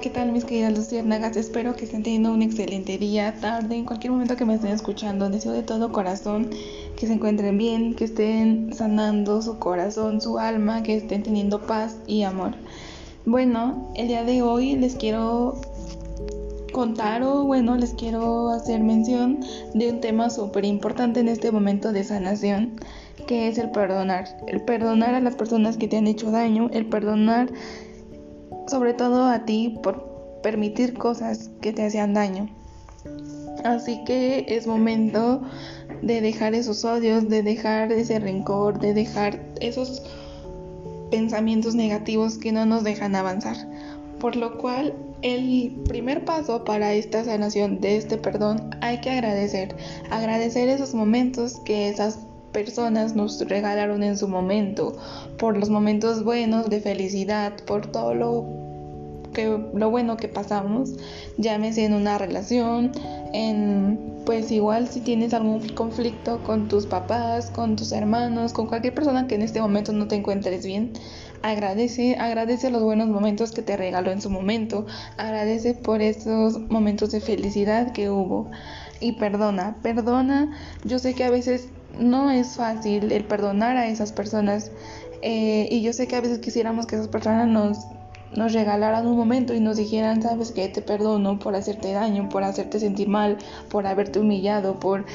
¿qué tal mis queridas luciérnagas? Espero que estén teniendo un excelente día, tarde, en cualquier momento que me estén escuchando. Deseo de todo corazón que se encuentren bien, que estén sanando su corazón, su alma, que estén teniendo paz y amor. Bueno, el día de hoy les quiero contar o bueno, les quiero hacer mención de un tema súper importante en este momento de sanación, que es el perdonar. El perdonar a las personas que te han hecho daño, el perdonar sobre todo a ti por permitir cosas que te hacían daño. Así que es momento de dejar esos odios, de dejar ese rencor, de dejar esos pensamientos negativos que no nos dejan avanzar. Por lo cual, el primer paso para esta sanación de este perdón hay que agradecer. Agradecer esos momentos que esas personas nos regalaron en su momento, por los momentos buenos de felicidad, por todo lo que lo bueno que pasamos, llámese en una relación, en pues igual si tienes algún conflicto con tus papás, con tus hermanos, con cualquier persona que en este momento no te encuentres bien, agradece, agradece los buenos momentos que te regaló en su momento, agradece por esos momentos de felicidad que hubo. Y perdona, perdona, yo sé que a veces no es fácil el perdonar a esas personas eh, y yo sé que a veces quisiéramos que esas personas nos nos regalaran un momento y nos dijeran, sabes que te perdono por hacerte daño, por hacerte sentir mal, por haberte humillado, por,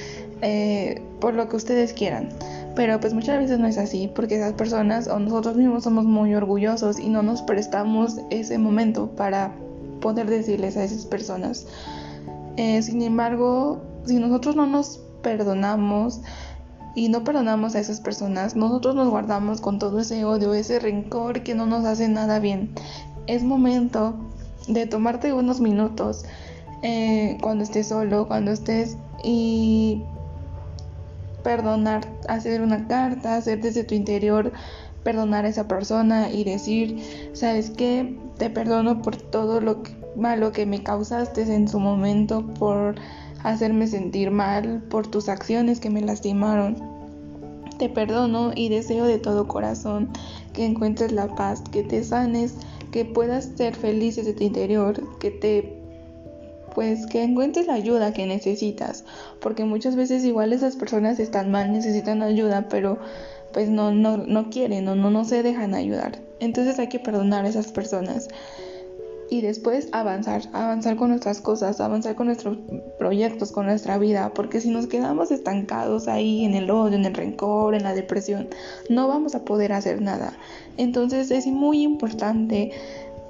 eh, por lo que ustedes quieran. Pero pues muchas veces no es así, porque esas personas o nosotros mismos somos muy orgullosos y no nos prestamos ese momento para poder decirles a esas personas. Eh, sin embargo, si nosotros no nos perdonamos, y no perdonamos a esas personas, nosotros nos guardamos con todo ese odio, ese rencor que no nos hace nada bien. Es momento de tomarte unos minutos eh, cuando estés solo, cuando estés y perdonar, hacer una carta, hacer desde tu interior, perdonar a esa persona y decir, ¿sabes qué? Te perdono por todo lo malo que me causaste en su momento, por hacerme sentir mal por tus acciones que me lastimaron. Te perdono y deseo de todo corazón que encuentres la paz, que te sanes, que puedas ser feliz desde tu interior, que te pues que encuentres la ayuda que necesitas, porque muchas veces igual esas personas están mal, necesitan ayuda, pero pues no no no quieren o no no se dejan ayudar. Entonces hay que perdonar a esas personas y después avanzar, avanzar con nuestras cosas, avanzar con nuestros proyectos, con nuestra vida, porque si nos quedamos estancados ahí en el odio, en el rencor, en la depresión, no vamos a poder hacer nada. Entonces es muy importante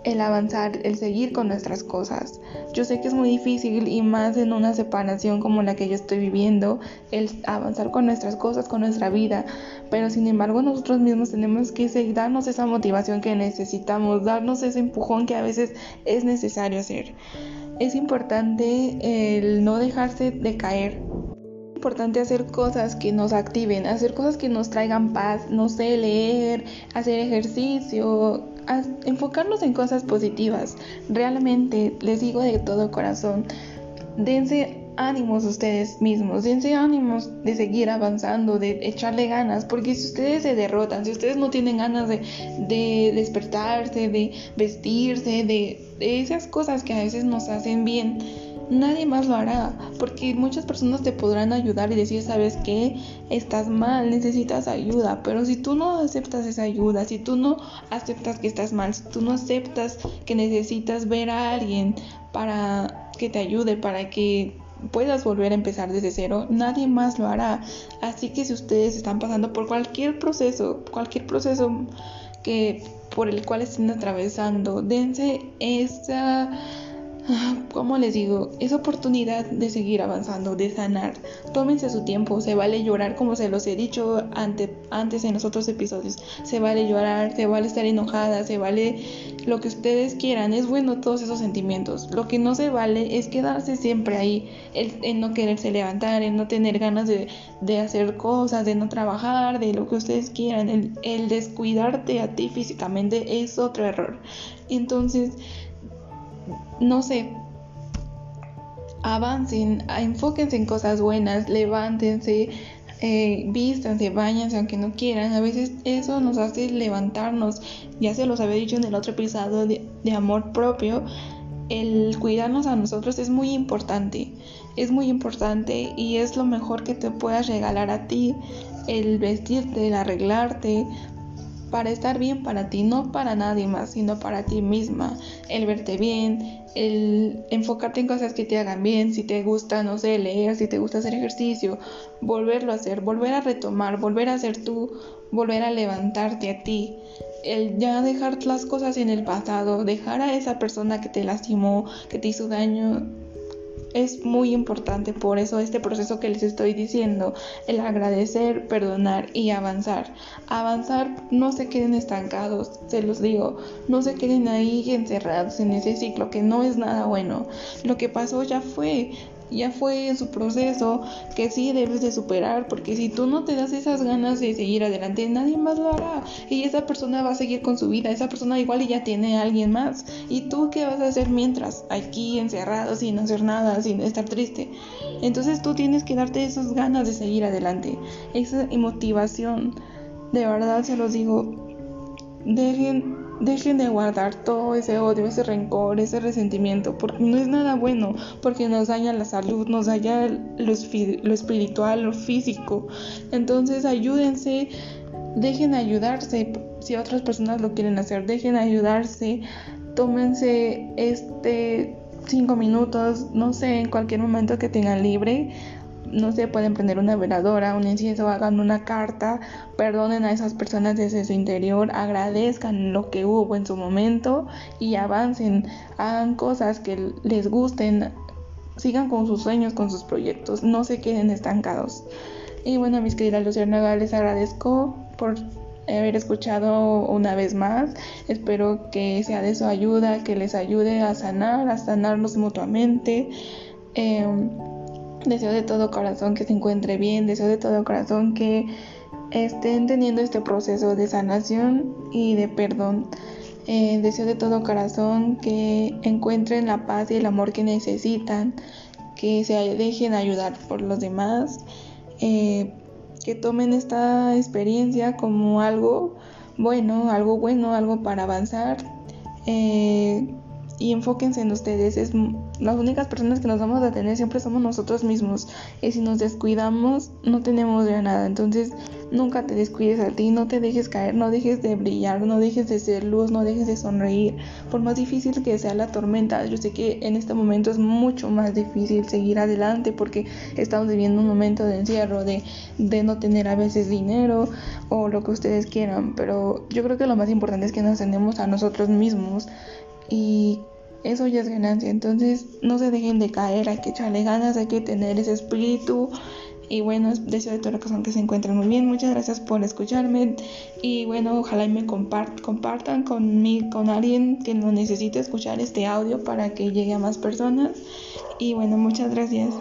el avanzar, el seguir con nuestras cosas. Yo sé que es muy difícil y más en una separación como la que yo estoy viviendo, el avanzar con nuestras cosas, con nuestra vida, pero sin embargo nosotros mismos tenemos que darnos esa motivación que necesitamos, darnos ese empujón que a veces es necesario hacer. Es importante el no dejarse de caer, importante hacer cosas que nos activen, hacer cosas que nos traigan paz, no sé, leer, hacer ejercicio, enfocarnos en cosas positivas. Realmente les digo de todo corazón, dense ánimos ustedes mismos, dense ánimos de seguir avanzando, de echarle ganas, porque si ustedes se derrotan, si ustedes no tienen ganas de, de despertarse, de vestirse, de, de esas cosas que a veces nos hacen bien, nadie más lo hará, porque muchas personas te podrán ayudar y decir, sabes que estás mal, necesitas ayuda, pero si tú no aceptas esa ayuda, si tú no aceptas que estás mal, si tú no aceptas que necesitas ver a alguien para que te ayude, para que puedas volver a empezar desde cero, nadie más lo hará. Así que si ustedes están pasando por cualquier proceso, cualquier proceso que por el cual estén atravesando, dense esa como les digo, es oportunidad de seguir avanzando, de sanar. Tómense su tiempo, se vale llorar como se los he dicho antes en los otros episodios. Se vale llorar, se vale estar enojada, se vale lo que ustedes quieran. Es bueno todos esos sentimientos. Lo que no se vale es quedarse siempre ahí, en no quererse levantar, en no tener ganas de, hacer cosas, de no trabajar, de lo que ustedes quieran. El, el descuidarte a ti físicamente es otro error. Entonces, no sé, avancen, enfóquense en cosas buenas, levántense, eh, vístanse, aunque no quieran. A veces eso nos hace levantarnos. Ya se los había dicho en el otro episodio de, amor propio. el cuidarnos a nosotros es muy importante, es muy importante y es lo mejor que te puedas regalar a ti, el vestirte, el arreglarte, para estar bien para ti, no para nadie más, sino para ti misma, el verte bien, el enfocarte en cosas que te hagan bien, si te gusta, no sé, leer, si te gusta hacer ejercicio, volverlo a hacer, volver a retomar, volver a ser tú, volver a levantarte a ti, el ya dejar las cosas en el pasado, dejar a esa persona que te lastimó, que te hizo daño, es muy importante, por eso este proceso que les estoy diciendo, el agradecer, perdonar y avanzar. Avanzar, no se queden estancados, se los digo, no se queden ahí encerrados en ese ciclo que no es nada bueno. Lo que pasó ya fue, ya fue su proceso que sí debes de superar, porque si tú no te das esas ganas de seguir adelante, nadie más lo hará. Y esa persona va a seguir con su vida, esa persona igual y ya tiene a alguien más. ¿Y tú qué vas a hacer mientras? Aquí encerrado, sin hacer nada, sin estar triste. Entonces tú tienes que darte esas ganas de seguir adelante, esa motivación. De verdad se los digo, dejen Dejen de guardar todo ese odio, ese rencor, ese resentimiento, porque no es nada bueno, porque nos daña la salud, nos daña lo, espiritual, lo físico. Entonces ayúdense, dejen ayudarse, si otras personas lo quieren hacer, dejen ayudarse, tómense este cinco minutos, no sé, en cualquier momento que tengan libre, no sé, pueden prender una veladora, un incienso, hagan una carta, perdonen a esas personas desde su interior, agradezcan lo que hubo en su momento y avancen, hagan cosas que les gusten, sigan con sus sueños, con sus proyectos, no se queden estancados. Y bueno, mis queridas Luciana, les agradezco por haber escuchado una vez más. Espero que sea de su ayuda, que les ayude a sanar, a sanarnos mutuamente. Em, Deseo de todo corazón que se encuentre bien, deseo de todo corazón que estén teniendo este proceso de sanación y de perdón. Eh, deseo de todo corazón que encuentren la paz y el amor que necesitan, que se dejen ayudar por los demás, eh, que tomen esta experiencia como algo bueno, algo bueno, algo para avanzar. Eh, y enfóquense en ustedes. Es, las únicas personas que nos vamos a tener siempre somos nosotros mismos. Y si nos descuidamos, no tenemos ya nada. Entonces, nunca te descuides a ti, no te dejes caer, no dejes de brillar, no dejes de ser luz, no dejes de sonreír. Por más difícil que sea la tormenta, yo sé que en este momento es mucho más difícil seguir adelante porque estamos viviendo un momento de encierro, de, de no tener a veces dinero o lo que ustedes quieran. Pero yo creo que lo más importante es que nos tenemos a nosotros mismos y eso ya es ganancia. Entonces no se dejen de caer, hay que echarle ganas, hay que tener ese espíritu. Y bueno, deseo de todo corazón que se encuentren muy bien. Muchas gracias por escucharme. Y bueno, ojalá y me compartan conmigo, con alguien que no necesite escuchar este audio para que llegue a más personas. Y bueno, muchas gracias.